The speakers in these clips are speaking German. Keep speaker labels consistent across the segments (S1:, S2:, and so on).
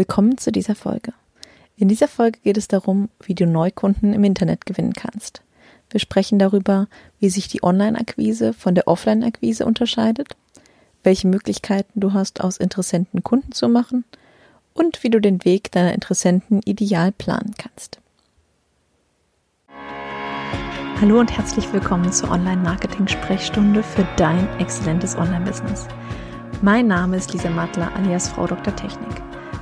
S1: Willkommen zu dieser Folge. In dieser Folge geht es darum, wie du Neukunden im Internet gewinnen kannst. Wir sprechen darüber, wie sich die Online-Akquise von der Offline-Akquise unterscheidet, welche Möglichkeiten du hast, aus Interessenten Kunden zu machen und wie du den Weg deiner Interessenten ideal planen kannst. Hallo und herzlich willkommen zur Online-Marketing-Sprechstunde für dein exzellentes Online-Business. Mein Name ist Lisa Mattler alias Frau Dr. Technik.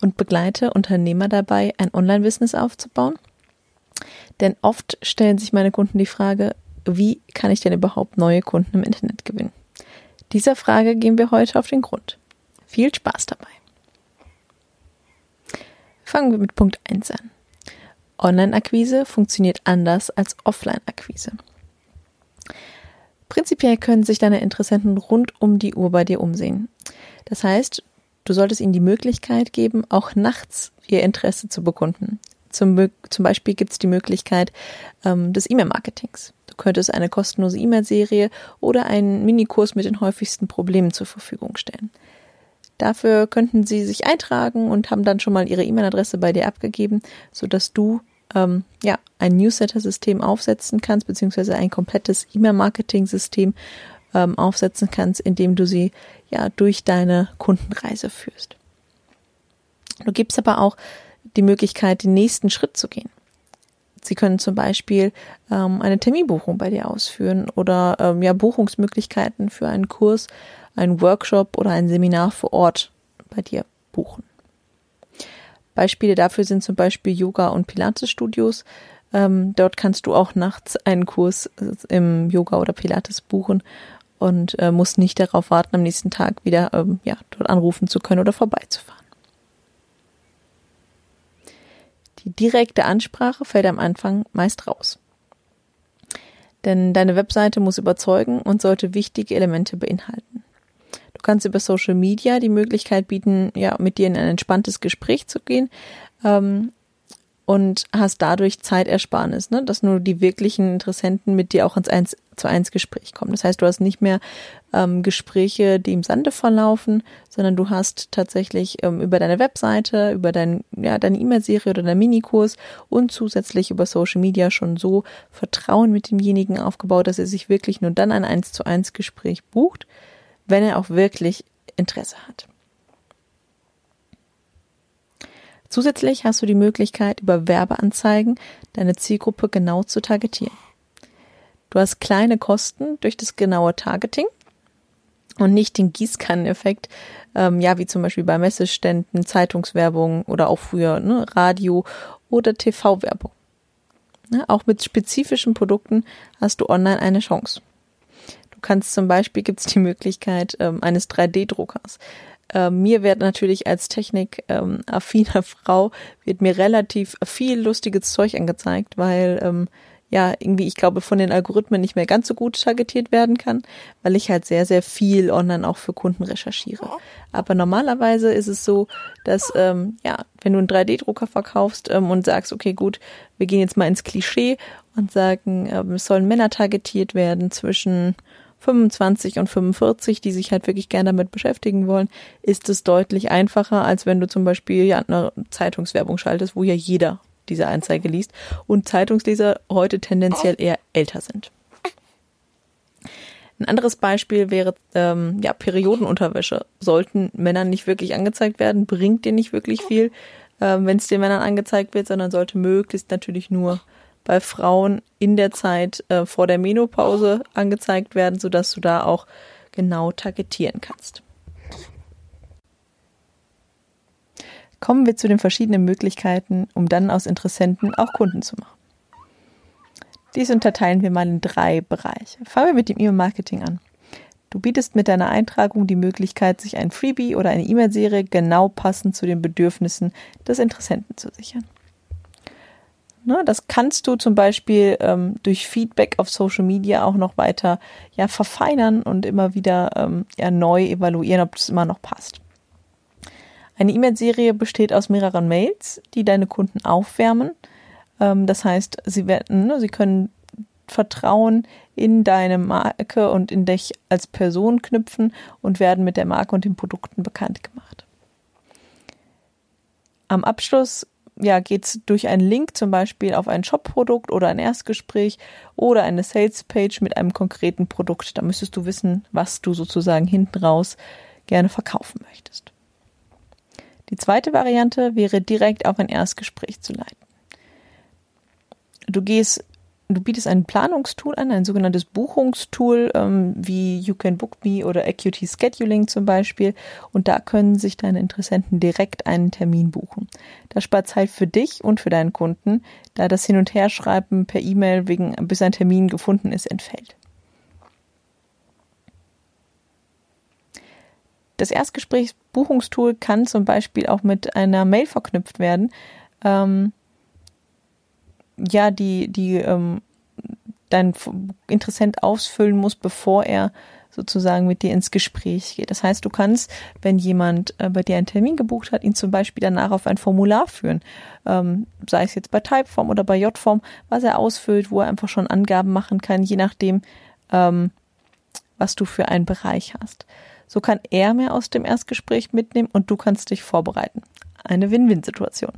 S1: und begleite Unternehmer dabei, ein Online-Business aufzubauen. Denn oft stellen sich meine Kunden die Frage, wie kann ich denn überhaupt neue Kunden im Internet gewinnen? Dieser Frage gehen wir heute auf den Grund. Viel Spaß dabei. Fangen wir mit Punkt 1 an. Online-Akquise funktioniert anders als Offline-Akquise. Prinzipiell können sich deine Interessenten rund um die Uhr bei dir umsehen. Das heißt, Du solltest ihnen die Möglichkeit geben, auch nachts ihr Interesse zu bekunden. Zum, zum Beispiel gibt es die Möglichkeit ähm, des E-Mail-Marketings. Du könntest eine kostenlose E-Mail-Serie oder einen Minikurs mit den häufigsten Problemen zur Verfügung stellen. Dafür könnten sie sich eintragen und haben dann schon mal ihre E-Mail-Adresse bei dir abgegeben, sodass du ähm, ja, ein Newsletter-System aufsetzen kannst, beziehungsweise ein komplettes E-Mail-Marketing-System ähm, aufsetzen kannst, indem du sie ja durch deine Kundenreise führst. Du gibst aber auch die Möglichkeit, den nächsten Schritt zu gehen. Sie können zum Beispiel ähm, eine Terminbuchung bei dir ausführen oder ähm, ja Buchungsmöglichkeiten für einen Kurs, einen Workshop oder ein Seminar vor Ort bei dir buchen. Beispiele dafür sind zum Beispiel Yoga- und Pilates-Studios. Ähm, dort kannst du auch nachts einen Kurs im Yoga oder Pilates buchen und äh, muss nicht darauf warten, am nächsten Tag wieder ähm, ja, dort anrufen zu können oder vorbeizufahren. Die direkte Ansprache fällt am Anfang meist raus. Denn deine Webseite muss überzeugen und sollte wichtige Elemente beinhalten. Du kannst über Social Media die Möglichkeit bieten, ja, mit dir in ein entspanntes Gespräch zu gehen, ähm, und hast dadurch Zeitersparnis, ne? dass nur die wirklichen Interessenten mit dir auch ins eins zu eins Gespräch kommen. Das heißt, du hast nicht mehr ähm, Gespräche, die im Sande verlaufen, sondern du hast tatsächlich ähm, über deine Webseite, über dein, ja, deine E-Mail-Serie oder deinen Minikurs und zusätzlich über Social Media schon so Vertrauen mit demjenigen aufgebaut, dass er sich wirklich nur dann ein eins zu eins Gespräch bucht, wenn er auch wirklich Interesse hat. Zusätzlich hast du die Möglichkeit, über Werbeanzeigen deine Zielgruppe genau zu targetieren. Du hast kleine Kosten durch das genaue Targeting und nicht den Gießkanneneffekt, ähm, ja, wie zum Beispiel bei Messeständen, Zeitungswerbung oder auch früher ne, Radio oder TV-Werbung. Ne, auch mit spezifischen Produkten hast du online eine Chance. Du kannst zum Beispiel, gibt es die Möglichkeit ähm, eines 3D-Druckers. Äh, mir wird natürlich als technikaffiner ähm, Frau wird mir relativ viel lustiges Zeug angezeigt, weil ähm, ja irgendwie ich glaube von den Algorithmen nicht mehr ganz so gut targetiert werden kann, weil ich halt sehr sehr viel online auch für Kunden recherchiere. Aber normalerweise ist es so, dass ähm, ja wenn du einen 3D-Drucker verkaufst ähm, und sagst okay gut wir gehen jetzt mal ins Klischee und sagen ähm, es sollen Männer targetiert werden zwischen 25 und 45, die sich halt wirklich gerne damit beschäftigen wollen, ist es deutlich einfacher, als wenn du zum Beispiel ja eine Zeitungswerbung schaltest, wo ja jeder diese Anzeige liest und Zeitungsleser heute tendenziell eher älter sind. Ein anderes Beispiel wäre ähm, ja Periodenunterwäsche. Sollten Männern nicht wirklich angezeigt werden, bringt dir nicht wirklich viel, äh, wenn es den Männern angezeigt wird, sondern sollte möglichst natürlich nur bei Frauen in der Zeit äh, vor der Menopause angezeigt werden, sodass du da auch genau targetieren kannst. Kommen wir zu den verschiedenen Möglichkeiten, um dann aus Interessenten auch Kunden zu machen. Dies unterteilen wir mal in drei Bereiche. Fangen wir mit dem E-Mail-Marketing an. Du bietest mit deiner Eintragung die Möglichkeit, sich ein Freebie oder eine E-Mail-Serie genau passend zu den Bedürfnissen des Interessenten zu sichern. Ne, das kannst du zum Beispiel ähm, durch Feedback auf Social Media auch noch weiter ja, verfeinern und immer wieder ähm, ja, neu evaluieren, ob es immer noch passt. Eine E-Mail-Serie besteht aus mehreren Mails, die deine Kunden aufwärmen. Ähm, das heißt, sie werden, ne, sie können Vertrauen in deine Marke und in dich als Person knüpfen und werden mit der Marke und den Produkten bekannt gemacht. Am Abschluss ja, geht es durch einen Link zum Beispiel auf ein Shop-Produkt oder ein Erstgespräch oder eine Sales-Page mit einem konkreten Produkt. Da müsstest du wissen, was du sozusagen hinten raus gerne verkaufen möchtest. Die zweite Variante wäre direkt auf ein Erstgespräch zu leiten. Du gehst du bietest ein Planungstool an, ein sogenanntes Buchungstool ähm, wie You Can Book Me oder Acuity Scheduling zum Beispiel. Und da können sich deine Interessenten direkt einen Termin buchen. Das spart Zeit für dich und für deinen Kunden, da das Hin- und Herschreiben per E-Mail wegen, bis ein Termin gefunden ist, entfällt. Das Erstgesprächsbuchungstool kann zum Beispiel auch mit einer Mail verknüpft werden. Ähm, ja, die, die ähm, dein Interessent ausfüllen muss, bevor er sozusagen mit dir ins Gespräch geht. Das heißt, du kannst, wenn jemand äh, bei dir einen Termin gebucht hat, ihn zum Beispiel danach auf ein Formular führen, ähm, sei es jetzt bei Typeform oder bei J-Form, was er ausfüllt, wo er einfach schon Angaben machen kann, je nachdem, ähm, was du für einen Bereich hast. So kann er mehr aus dem Erstgespräch mitnehmen und du kannst dich vorbereiten. Eine Win-Win-Situation.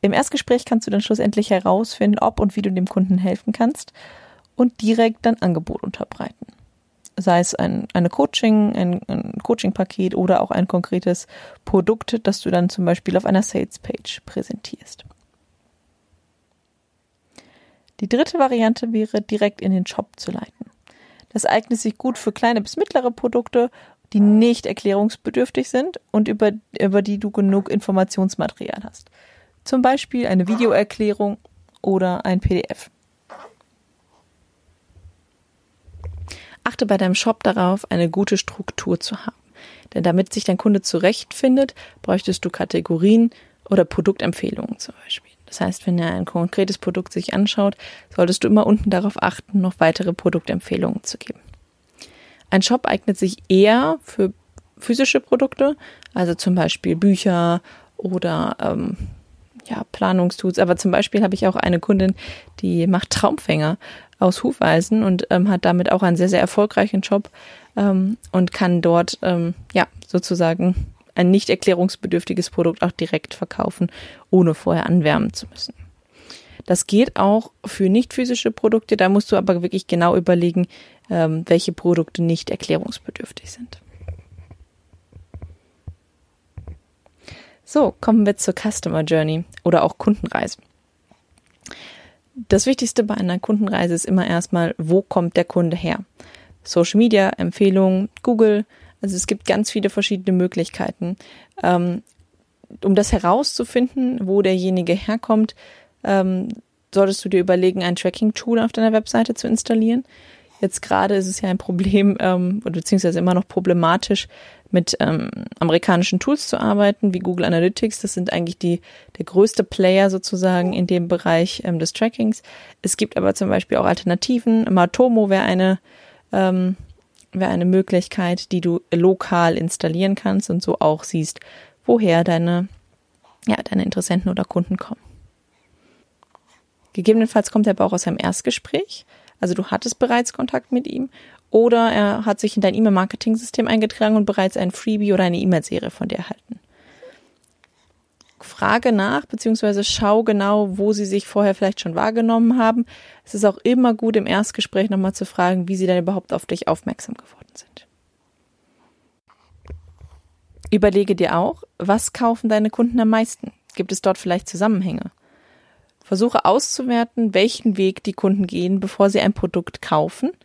S1: Im Erstgespräch kannst du dann schlussendlich herausfinden, ob und wie du dem Kunden helfen kannst und direkt dein Angebot unterbreiten. Sei es ein eine Coaching, ein, ein Coaching-Paket oder auch ein konkretes Produkt, das du dann zum Beispiel auf einer Sales-Page präsentierst. Die dritte Variante wäre, direkt in den Shop zu leiten. Das eignet sich gut für kleine bis mittlere Produkte, die nicht erklärungsbedürftig sind und über, über die du genug Informationsmaterial hast. Zum Beispiel eine Videoerklärung oder ein PDF. Achte bei deinem Shop darauf, eine gute Struktur zu haben. Denn damit sich dein Kunde zurechtfindet, bräuchtest du Kategorien oder Produktempfehlungen zum Beispiel. Das heißt, wenn er ein konkretes Produkt sich anschaut, solltest du immer unten darauf achten, noch weitere Produktempfehlungen zu geben. Ein Shop eignet sich eher für physische Produkte, also zum Beispiel Bücher oder ähm, ja, Planungstools. Aber zum Beispiel habe ich auch eine Kundin, die macht Traumfänger aus Hufeisen und ähm, hat damit auch einen sehr, sehr erfolgreichen Job ähm, und kann dort ähm, ja sozusagen ein nicht erklärungsbedürftiges Produkt auch direkt verkaufen, ohne vorher anwärmen zu müssen. Das geht auch für nicht physische Produkte, da musst du aber wirklich genau überlegen, ähm, welche Produkte nicht erklärungsbedürftig sind. So, kommen wir zur Customer Journey oder auch Kundenreise. Das Wichtigste bei einer Kundenreise ist immer erstmal, wo kommt der Kunde her? Social Media, Empfehlungen, Google. Also es gibt ganz viele verschiedene Möglichkeiten. Ähm, um das herauszufinden, wo derjenige herkommt, ähm, solltest du dir überlegen, ein Tracking-Tool auf deiner Webseite zu installieren. Jetzt gerade ist es ja ein Problem, ähm, beziehungsweise immer noch problematisch, mit ähm, amerikanischen Tools zu arbeiten, wie Google Analytics. Das sind eigentlich die der größte Player sozusagen in dem Bereich ähm, des Trackings. Es gibt aber zum Beispiel auch Alternativen. Matomo wäre eine ähm, wäre eine Möglichkeit, die du lokal installieren kannst und so auch siehst, woher deine ja deine Interessenten oder Kunden kommen. Gegebenenfalls kommt er aber auch aus einem Erstgespräch. Also du hattest bereits Kontakt mit ihm oder er hat sich in dein E-Mail-Marketing-System eingetragen und bereits ein Freebie oder eine E-Mail-Serie von dir erhalten. Frage nach, beziehungsweise schau genau, wo sie sich vorher vielleicht schon wahrgenommen haben. Es ist auch immer gut, im Erstgespräch nochmal zu fragen, wie sie denn überhaupt auf dich aufmerksam geworden sind. Überlege dir auch, was kaufen deine Kunden am meisten? Gibt es dort vielleicht Zusammenhänge? Versuche auszuwerten, welchen Weg die Kunden gehen, bevor sie ein Produkt kaufen –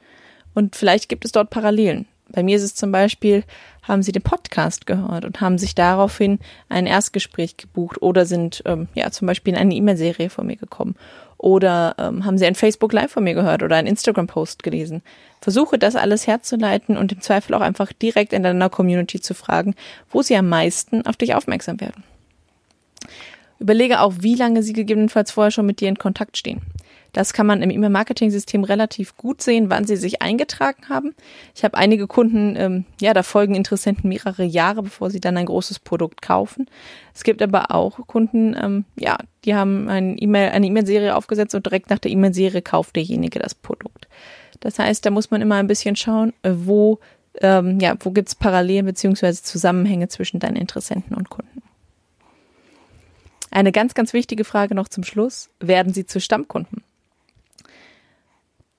S1: und vielleicht gibt es dort Parallelen. Bei mir ist es zum Beispiel, haben sie den Podcast gehört und haben sich daraufhin ein Erstgespräch gebucht oder sind ähm, ja zum Beispiel in eine E-Mail-Serie von mir gekommen oder ähm, haben sie ein Facebook Live von mir gehört oder einen Instagram-Post gelesen. Versuche das alles herzuleiten und im Zweifel auch einfach direkt in deiner Community zu fragen, wo sie am meisten auf dich aufmerksam werden. Überlege auch, wie lange sie gegebenenfalls vorher schon mit dir in Kontakt stehen. Das kann man im E-Mail-Marketing-System relativ gut sehen, wann sie sich eingetragen haben. Ich habe einige Kunden, ähm, ja, da folgen Interessenten mehrere Jahre, bevor sie dann ein großes Produkt kaufen. Es gibt aber auch Kunden, ähm, ja, die haben ein e eine E-Mail-Serie aufgesetzt und direkt nach der E-Mail-Serie kauft derjenige das Produkt. Das heißt, da muss man immer ein bisschen schauen, äh, wo, ähm, ja, wo gibt's Parallelen beziehungsweise Zusammenhänge zwischen deinen Interessenten und Kunden. Eine ganz, ganz wichtige Frage noch zum Schluss. Werden sie zu Stammkunden?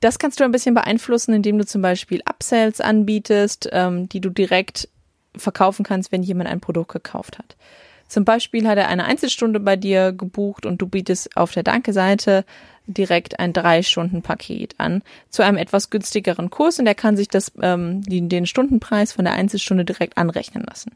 S1: Das kannst du ein bisschen beeinflussen, indem du zum Beispiel Upsells anbietest, ähm, die du direkt verkaufen kannst, wenn jemand ein Produkt gekauft hat. Zum Beispiel hat er eine Einzelstunde bei dir gebucht und du bietest auf der Danke-Seite direkt ein Drei-Stunden-Paket an zu einem etwas günstigeren Kurs und er kann sich das, ähm, den Stundenpreis von der Einzelstunde direkt anrechnen lassen.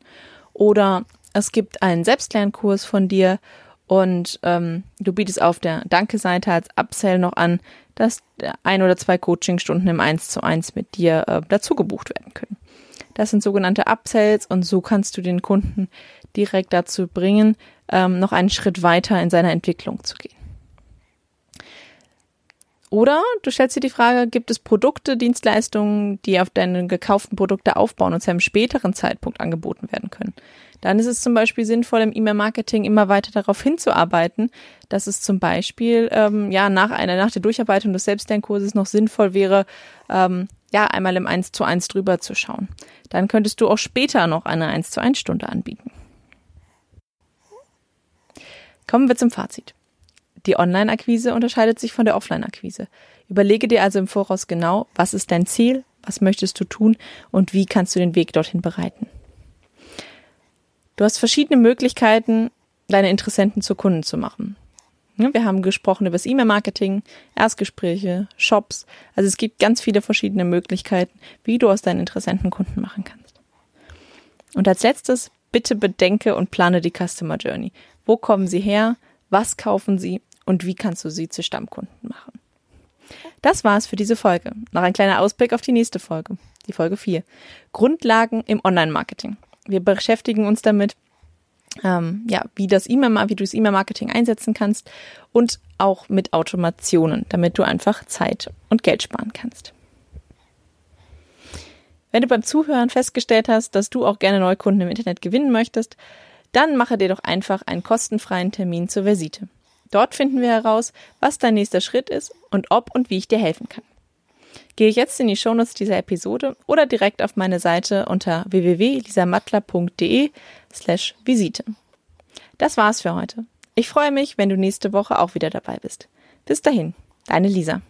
S1: Oder es gibt einen Selbstlernkurs von dir und ähm, du bietest auf der Danke-Seite als Upsell noch an, dass ein oder zwei Coachingstunden im 1 zu 1 mit dir äh, dazu gebucht werden können. Das sind sogenannte Upsells und so kannst du den Kunden direkt dazu bringen, ähm, noch einen Schritt weiter in seiner Entwicklung zu gehen. Oder du stellst dir die Frage, gibt es Produkte, Dienstleistungen, die auf deine gekauften Produkte aufbauen und zu einem späteren Zeitpunkt angeboten werden können? Dann ist es zum Beispiel sinnvoll, im E-Mail-Marketing immer weiter darauf hinzuarbeiten, dass es zum Beispiel ähm, ja nach einer nach der Durcharbeitung des Selbstlernkurses noch sinnvoll wäre, ähm, ja einmal im 1 zu 1 drüber zu schauen. Dann könntest du auch später noch eine 1 zu 1 Stunde anbieten. Kommen wir zum Fazit. Die Online-Akquise unterscheidet sich von der Offline-Akquise. Überlege dir also im Voraus genau, was ist dein Ziel, was möchtest du tun und wie kannst du den Weg dorthin bereiten. Du hast verschiedene Möglichkeiten, deine Interessenten zu Kunden zu machen. Wir haben gesprochen über das E-Mail-Marketing, Erstgespräche, Shops. Also es gibt ganz viele verschiedene Möglichkeiten, wie du aus deinen Interessenten Kunden machen kannst. Und als letztes, bitte bedenke und plane die Customer Journey. Wo kommen sie her? Was kaufen sie? Und wie kannst du sie zu Stammkunden machen? Das war's für diese Folge. Noch ein kleiner Ausblick auf die nächste Folge, die Folge 4. Grundlagen im Online-Marketing wir beschäftigen uns damit, ähm, ja, wie das E-Mail, wie du das E-Mail-Marketing einsetzen kannst und auch mit Automationen, damit du einfach Zeit und Geld sparen kannst. Wenn du beim Zuhören festgestellt hast, dass du auch gerne Neukunden im Internet gewinnen möchtest, dann mache dir doch einfach einen kostenfreien Termin zur Visite. Dort finden wir heraus, was dein nächster Schritt ist und ob und wie ich dir helfen kann. Gehe jetzt in die Shownotes dieser Episode oder direkt auf meine Seite unter www.lisamattler.de slash Visite. Das war's für heute. Ich freue mich, wenn du nächste Woche auch wieder dabei bist. Bis dahin, deine Lisa.